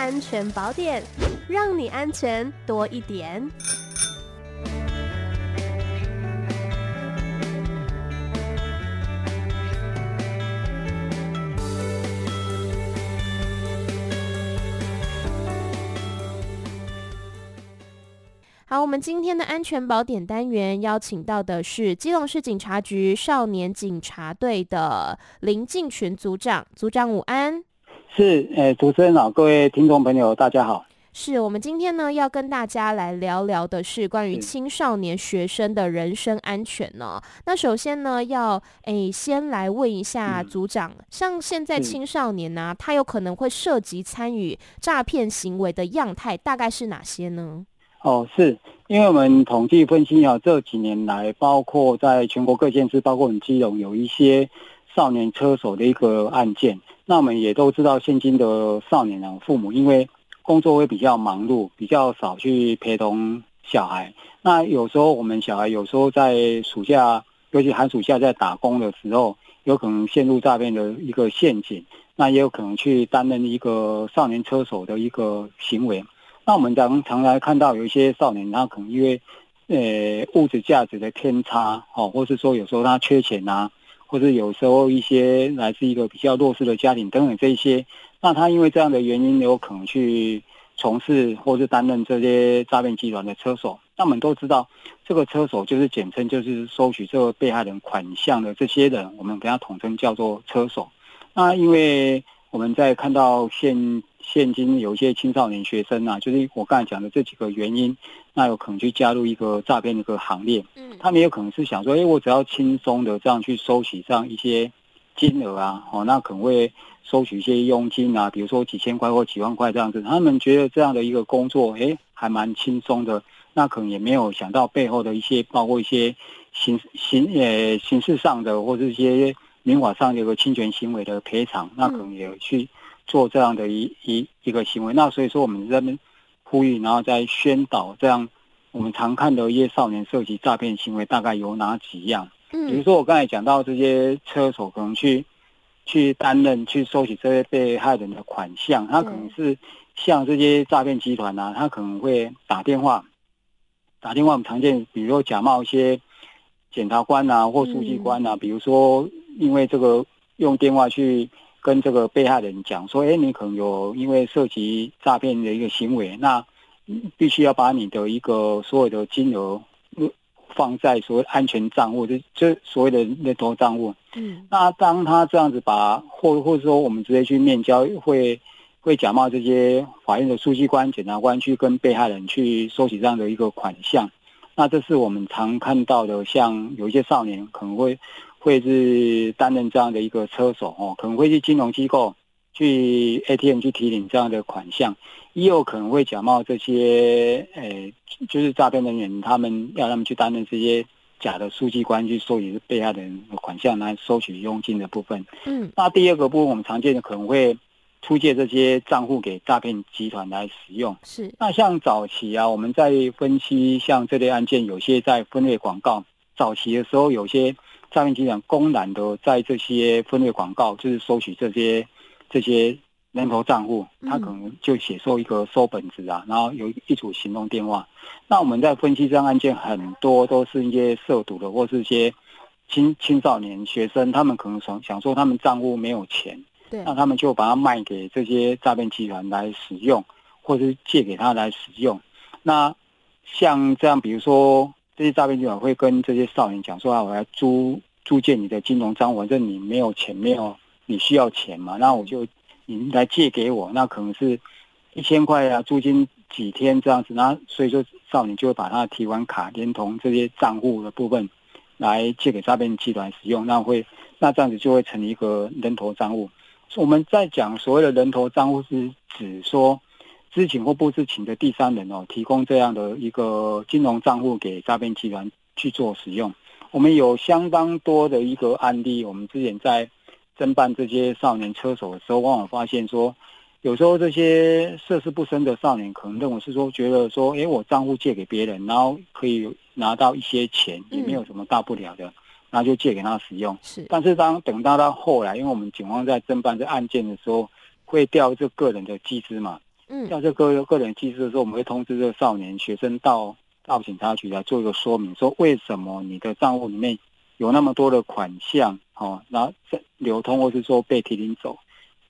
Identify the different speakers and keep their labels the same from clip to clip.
Speaker 1: 安全宝典，让你安全多一点。好，我们今天的安全宝典单元邀请到的是基隆市警察局少年警察队的林进群组长，组长午安。
Speaker 2: 是，诶、欸，主持人好，各位听众朋友，大家好。
Speaker 1: 是我们今天呢要跟大家来聊聊的是关于青少年学生的人身安全呢。那首先呢，要诶、欸、先来问一下组长，嗯、像现在青少年呢、啊，他有可能会涉及参与诈骗行为的样态，大概是哪些呢？
Speaker 2: 哦，是因为我们统计分析啊，这几年来，包括在全国各县市，包括我们基隆有一些少年车手的一个案件。那我们也都知道，现今的少年啊，父母因为工作会比较忙碌，比较少去陪同小孩。那有时候我们小孩有时候在暑假，尤其寒暑假在打工的时候，有可能陷入诈骗的一个陷阱。那也有可能去担任一个少年车手的一个行为。那我们常常来看到有一些少年，他可能因为，呃，物质价值的偏差，哦，或是说有时候他缺钱啊，或者有时候一些来自一个比较弱势的家庭等等这些，那他因为这样的原因，有可能去从事或是担任这些诈骗集团的车手。那我们都知道，这个车手就是简称，就是收取这个被害人款项的这些人，我们给他统称叫做车手。那因为我们在看到现现今有一些青少年学生啊，就是我刚才讲的这几个原因，那有可能去加入一个诈骗的一个行列。嗯，他们有可能是想说，哎，我只要轻松的这样去收取这样一些金额啊，哦，那可能会收取一些佣金啊，比如说几千块或几万块这样子。他们觉得这样的一个工作，哎，还蛮轻松的。那可能也没有想到背后的一些，包括一些形形呃形式上的或者一些民法上有个侵权行为的赔偿，那可能也有去。做这样的一一一个行为，那所以说我们在这边呼吁，然后再宣导，这样我们常看的一些少年涉及诈骗行为，大概有哪几样？嗯，比如说我刚才讲到这些车手可能去去担任去收取这些被害人的款项，他可能是像这些诈骗集团啊，他可能会打电话打电话，我们常见，比如说假冒一些检察官啊或书记官啊，比如说因为这个用电话去。跟这个被害人讲说，哎，你可能有因为涉及诈骗的一个行为，那必须要把你的一个所有的金额放在所谓安全账户，就就所谓的那头账户。嗯，那当他这样子把，或或者说我们直接去面交，会会假冒这些法院的书记官、检察官去跟被害人去收取这样的一个款项，那这是我们常看到的，像有一些少年可能会。会是担任这样的一个车手哦，可能会去金融机构去 ATM 去提领这样的款项，也有可能会假冒这些诶，就是诈骗人员，他们要他们去担任这些假的书记官去收取被害人的款项来收取佣金的部分。嗯，那第二个部分我们常见的可能会出借这些账户给诈骗集团来使用。是，那像早期啊，我们在分析像这类案件，有些在分类广告早期的时候，有些。诈骗集团公然的在这些分类广告，就是收取这些这些人头账户，他可能就写收一个收本子啊，然后有一组行动电话。那我们在分析这样案件，很多都是一些涉赌的，或是一些青青少年学生，他们可能想想说他们账户没有钱，那他们就把它卖给这些诈骗集团来使用，或是借给他来使用。那像这样，比如说。这些诈骗集团会跟这些少年讲说啊，我来租租借你的金融账户，反正你没有钱，没有你需要钱嘛，那我就你来借给我，那可能是一千块啊，租金几天这样子，那所以说少年就会把他的提款卡连同这些账户的部分来借给诈骗集团使用，那会那这样子就会成一个人头账户。我们在讲所谓的人头账户是指说。知情或不知情的第三人哦，提供这样的一个金融账户给诈骗集团去做使用。我们有相当多的一个案例，我们之前在侦办这些少年车手的时候，往往发现说，有时候这些涉世不深的少年可能认为是说，觉得说，诶，我账户借给别人，然后可以拿到一些钱，也没有什么大不了的，后就借给他使用。是，但是当等到到后来，因为我们警方在侦办这案件的时候，会调这个人的机制嘛。
Speaker 1: 嗯，
Speaker 2: 调这个个人机资的时候，我们会通知这个少年学生到到警察局来做一个说明，说为什么你的账户里面有那么多的款项，哦，然后流通或是说被提领走。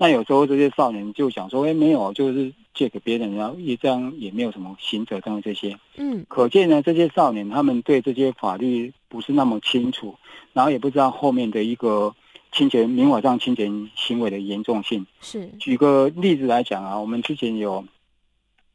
Speaker 2: 那有时候这些少年就想说，哎，没有，就是借给别人，然后也这样也没有什么刑责等等这些。
Speaker 1: 嗯，
Speaker 2: 可见呢，这些少年他们对这些法律不是那么清楚，然后也不知道后面的一个侵权、民法上侵权行为的严重性。
Speaker 1: 是，
Speaker 2: 举个例子来讲啊，我们之前有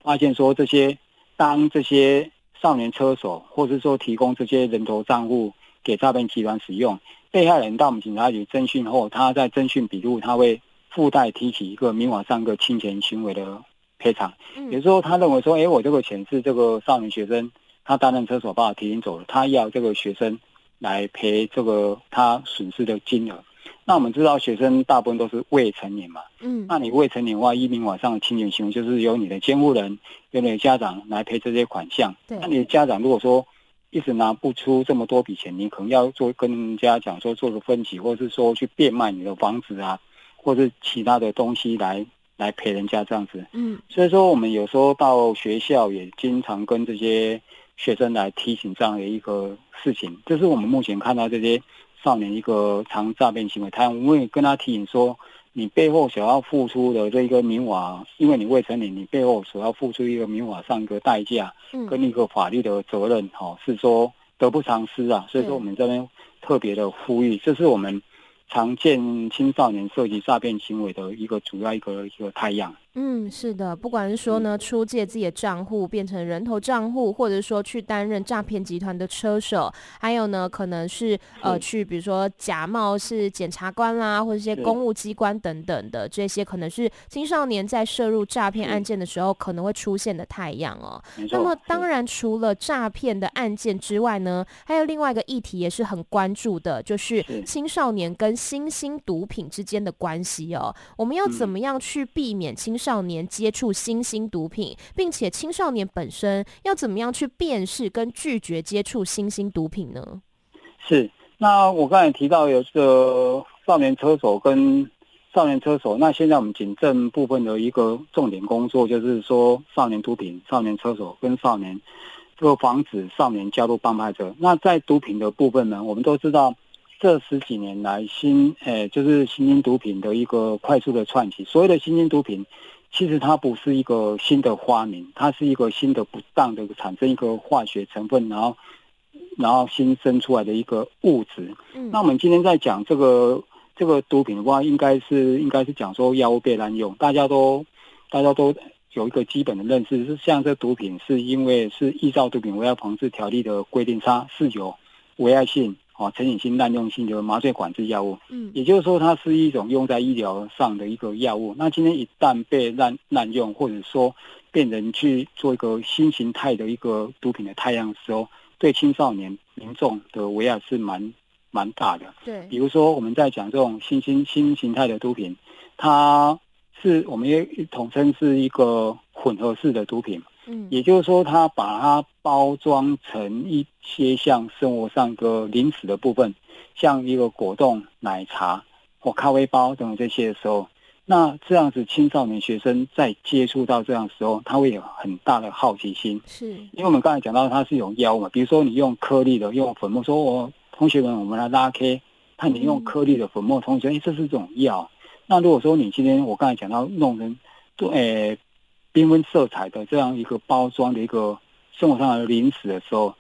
Speaker 2: 发现说，这些当这些少年车手，或是说提供这些人头账户给诈骗集团使用，被害人到我们警察局侦讯后，他在侦讯笔录他会。附带提起一个民法上一个侵权行为的赔偿，有时候他认为说，哎，我这个钱是这个少年学生他担任车手把我提醒走了，他要这个学生来赔这个他损失的金额。那我们知道学生大部分都是未成年嘛，嗯，那你未成年的话，依民法上的侵权行为就是由你的监护人、由你的家长来赔这些款项。对，那你的家长如果说一直拿不出这么多笔钱，你可能要做跟人家讲说做个分期，或者是说去变卖你的房子啊。或者其他的东西来来陪人家这样子，嗯，所以说我们有时候到学校也经常跟这些学生来提醒这样的一个事情，这是我们目前看到这些少年一个常诈骗行为，他我们会跟他提醒说，你背后所要付出的这一个民法，因为你未成年，你背后所要付出一个民法上一个代价，跟一个法律的责任，哈，是说得不偿失啊，所以说我们这边特别的呼吁，这是我们。常见青少年涉及诈骗行为的一个主要一个一个太阳。
Speaker 1: 嗯，是的，不管是说呢，出借自己的账户变成人头账户，或者说去担任诈骗集团的车手，还有呢，可能是呃去比如说假冒是检察官啦，或者一些公务机关等等的这些，可能是青少年在涉入诈骗案件的时候可能会出现的太阳哦。那么当然，除了诈骗的案件之外呢，还有另外一个议题也是很关注的，就是青少年跟新兴毒品之间的关系哦。我们要怎么样去避免青少年接触新兴毒品，并且青少年本身要怎么样去辨识跟拒绝接触新兴毒品呢？
Speaker 2: 是，那我刚才提到有这个少年车手跟少年车手，那现在我们警政部分的一个重点工作就是说，少年毒品、少年车手跟少年这个防止少年加入帮派者。那在毒品的部分呢，我们都知道。这十几年来，新诶就是新兴毒品的一个快速的窜起。所谓的新兴毒品，其实它不是一个新的发明，它是一个新的不当的产生一个化学成分，然后然后新生出来的一个物质。嗯，那我们今天在讲这个这个毒品的话，应该是应该是讲说药物被滥用，大家都大家都有一个基本的认识，是像这毒品是因为是依照毒品危害防治条例的规定，它是有危害性。哦，成瘾性、滥用性的麻醉管制药物，嗯，也就是说，它是一种用在医疗上的一个药物。那今天一旦被滥滥用，或者说变成去做一个新形态的一个毒品的太阳的时候，对青少年民众的危害是蛮蛮大的。对，比如说我们在讲这种新新新形态的毒品，它是我们也统称是一个混合式的毒品。嗯，也就是说，他把它包装成一些像生活上个零食的部分，像一个果冻、奶茶或咖啡包等等这些的时候，那这样子青少年学生在接触到这样的时候，他会有很大的好奇心。是，因为我们刚才讲到它是有药嘛，比如说你用颗粒的，用粉末，说我同学们，我们来拉 K，看你用颗粒的粉末，同学，哎，这是一种药。那如果说你今天我刚才讲到弄成，对，诶。缤纷色彩的这样一个包装的一个生活上的零食的时候，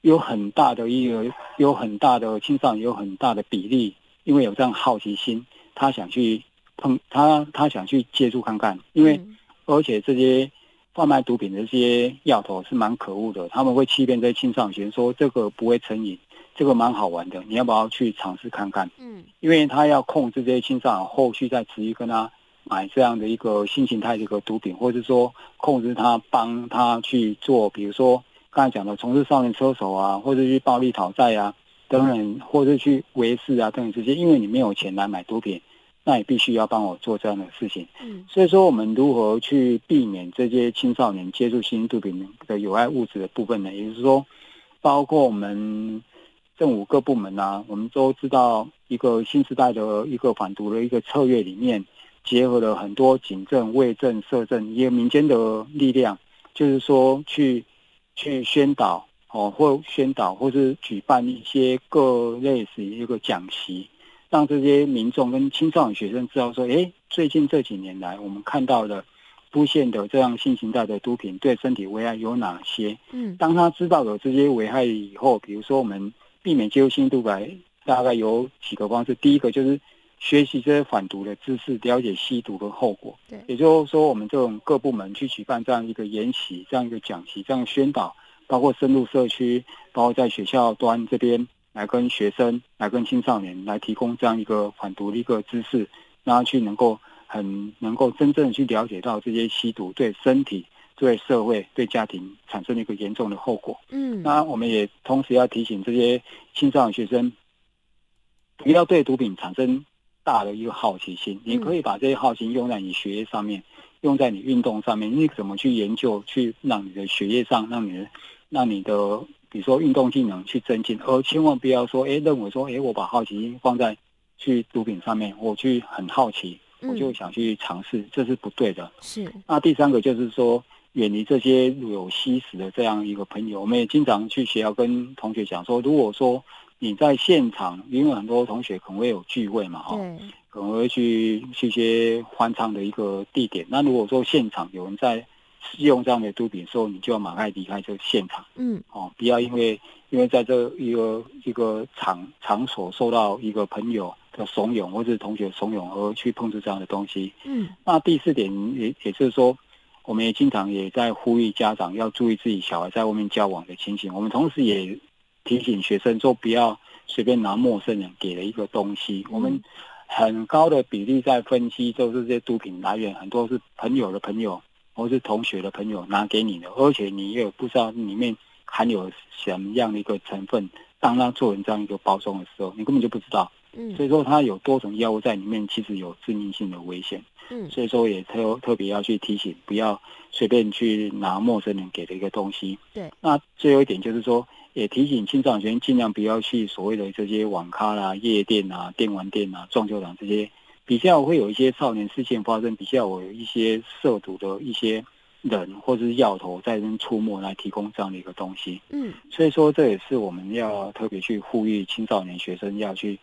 Speaker 2: 有很大的一个有很大的青少年有很大的比例，因为有这样好奇心，他想去碰他他想去接触看看，因为而且这些贩卖毒品的这些药头是蛮可恶的，他们会欺骗这些青少年说这个不会成瘾，这个蛮好玩的，你要不要去尝试看看？嗯，因为他要控制这些青少年后续再持续跟他。买这样的一个新形态的一个毒品，或者说控制他，帮他去做，比如说刚才讲的从事少年车手啊，或者去暴力讨债啊等等，或者去维持啊等等这些，因为你没有钱来买毒品，那你必须要帮我做这样的事情。嗯，所以说我们如何去避免这些青少年接触新毒品的有害物质的部分呢？也就是说，包括我们政府各部门啊，我们都知道一个新时代的一个反毒的一个策略里面。结合了很多警政、卫政、社政一个民间的力量，就是说去去宣导哦，或宣导，或是举办一些各类似一个讲习，让这些民众跟青少年学生知道说，哎，最近这几年来，我们看到的出现的这样新型态的毒品对身体危害有哪些？嗯，当他知道有这些危害以后，比如说我们避免接触新毒品，大概有几个方式，第一个就是。学习这些反毒的知识，了解吸毒的后果。对，也就是说，我们这种各部门去举办这样一个研习、这样一个讲习、这样宣导，包括深入社区，包括在学校端这边来跟学生、来跟青少年来提供这样一个反毒的一个知识，让他去能够很 能够真正的去了解到这些吸毒对身体、对社会、对家庭产生的一个严重的后果。嗯，那我们也同时要提醒这些青少年学生，不要对毒品产生。大的一个好奇心，你可以把这些好奇心用在你学业上面，用在你运动上面。你怎么去研究，去让你的学业上，让你的，让你的，比如说运动技能去增进，而千万不要说，哎，认为说，哎，我把好奇心放在去毒品上面，我去很好奇，我就想去尝试，这是不对的。是。那第三个就是说，远离这些有吸食的这样一个朋友。我们也经常去学校跟同学讲说，如果说。你在现场，因为很多同学可能会有聚会嘛，哈，可能会去去一些欢唱的一个地点。那如果说现场有人在使用这样的毒品的时候，你就要马上离开这个现场，嗯，哦，不要因为因为在这一个一个场场所受到一个朋友的怂恿或者是同学怂恿而去碰触这样的东西，嗯。那第四点也也就是说，我们也经常也在呼吁家长要注意自己小孩在外面交往的情形。我们同时也。提醒学生说，不要随便拿陌生人给的一个东西。我们很高的比例在分析，就是这些毒品来源很多是朋友的朋友，或是同学的朋友拿给你的，而且你也不知道里面含有什么样的一个成分。当他做成这样一个包装的时候，你根本就不知道。嗯，所以说它有多种药物在里面，其实有致命性的危险。嗯，所以说也特特别要去提醒，不要随便去拿陌生人给的一个东西。对，那最后一点就是说。也提醒青少年尽量不要去所谓的这些网咖啦、夜店啊、电玩店啊、撞球场这些，比较会有一些少年事件发生，比较有一些涉毒的一些人或者是药头在这边出没来提供这样的一个东西。嗯，所以说这也是我们要特别去呼吁青少年学生要去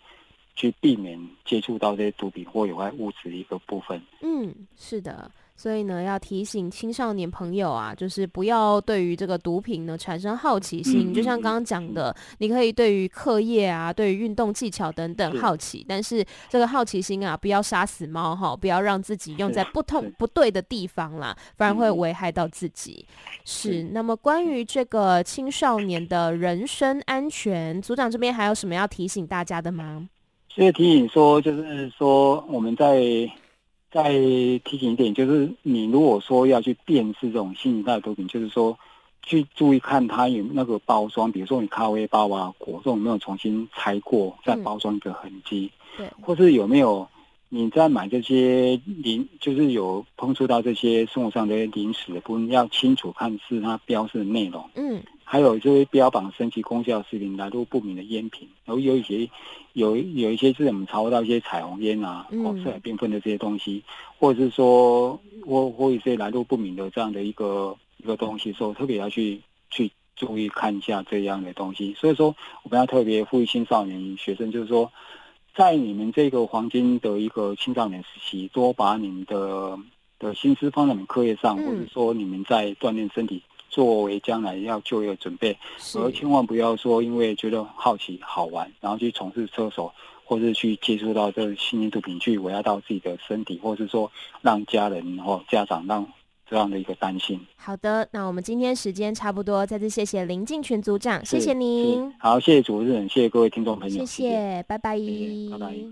Speaker 2: 去避免接触到这些毒品或有害物质的一个部分。
Speaker 1: 嗯，是的。所以呢，要提醒青少年朋友啊，就是不要对于这个毒品呢产生好奇心。嗯、就像刚刚讲的，你可以对于课业啊、对于运动技巧等等好奇，是，但是这个好奇心啊，不要杀死猫哈，不要让自己用在不痛不对的地方啦，反而会危害到自己。是，是。那么关于这个青少年的人身安全，组长这边还有什么要提醒大家的吗？
Speaker 2: 所以提醒说，就是说我们在。再提醒一点，就是你如果说要去辨识这种新型态毒品，就是说去注意看它有那个包装，比如说你咖啡包啊、果冻有没有重新拆过再包装的痕迹，对，或是有没有你在买这些零，就是有碰触到这些生活上的零食的部分，要清楚看是它标示的内容，嗯。还有就是标榜神奇功效食品来路不明的烟品，然后有一些有有一些是我们查到一些彩虹烟啊，哦色彩缤纷的这些东西，或者是说或或一些来路不明的这样的一个一个东西，说特别要去去注意看一下这样的东西。所以说我们要特别呼吁青少年学生，就是说在你们这个黄金的一个青少年时期，多把你们的的心思放在你们课业上，或者说你们在锻炼身体。作为将来要就业准备，而千万不要说因为觉得好奇好玩，然后去从事车手，或是去接触到这新型毒品，去危害到自己的身体，或是说让家人或家长让这样的一个担心。
Speaker 1: 好的，那我们今天时间差不多，再次谢谢林进群组长，谢谢您。
Speaker 2: 好，谢谢主持人，谢谢各位听众朋友，
Speaker 1: 谢谢，拜拜，
Speaker 2: 拜拜。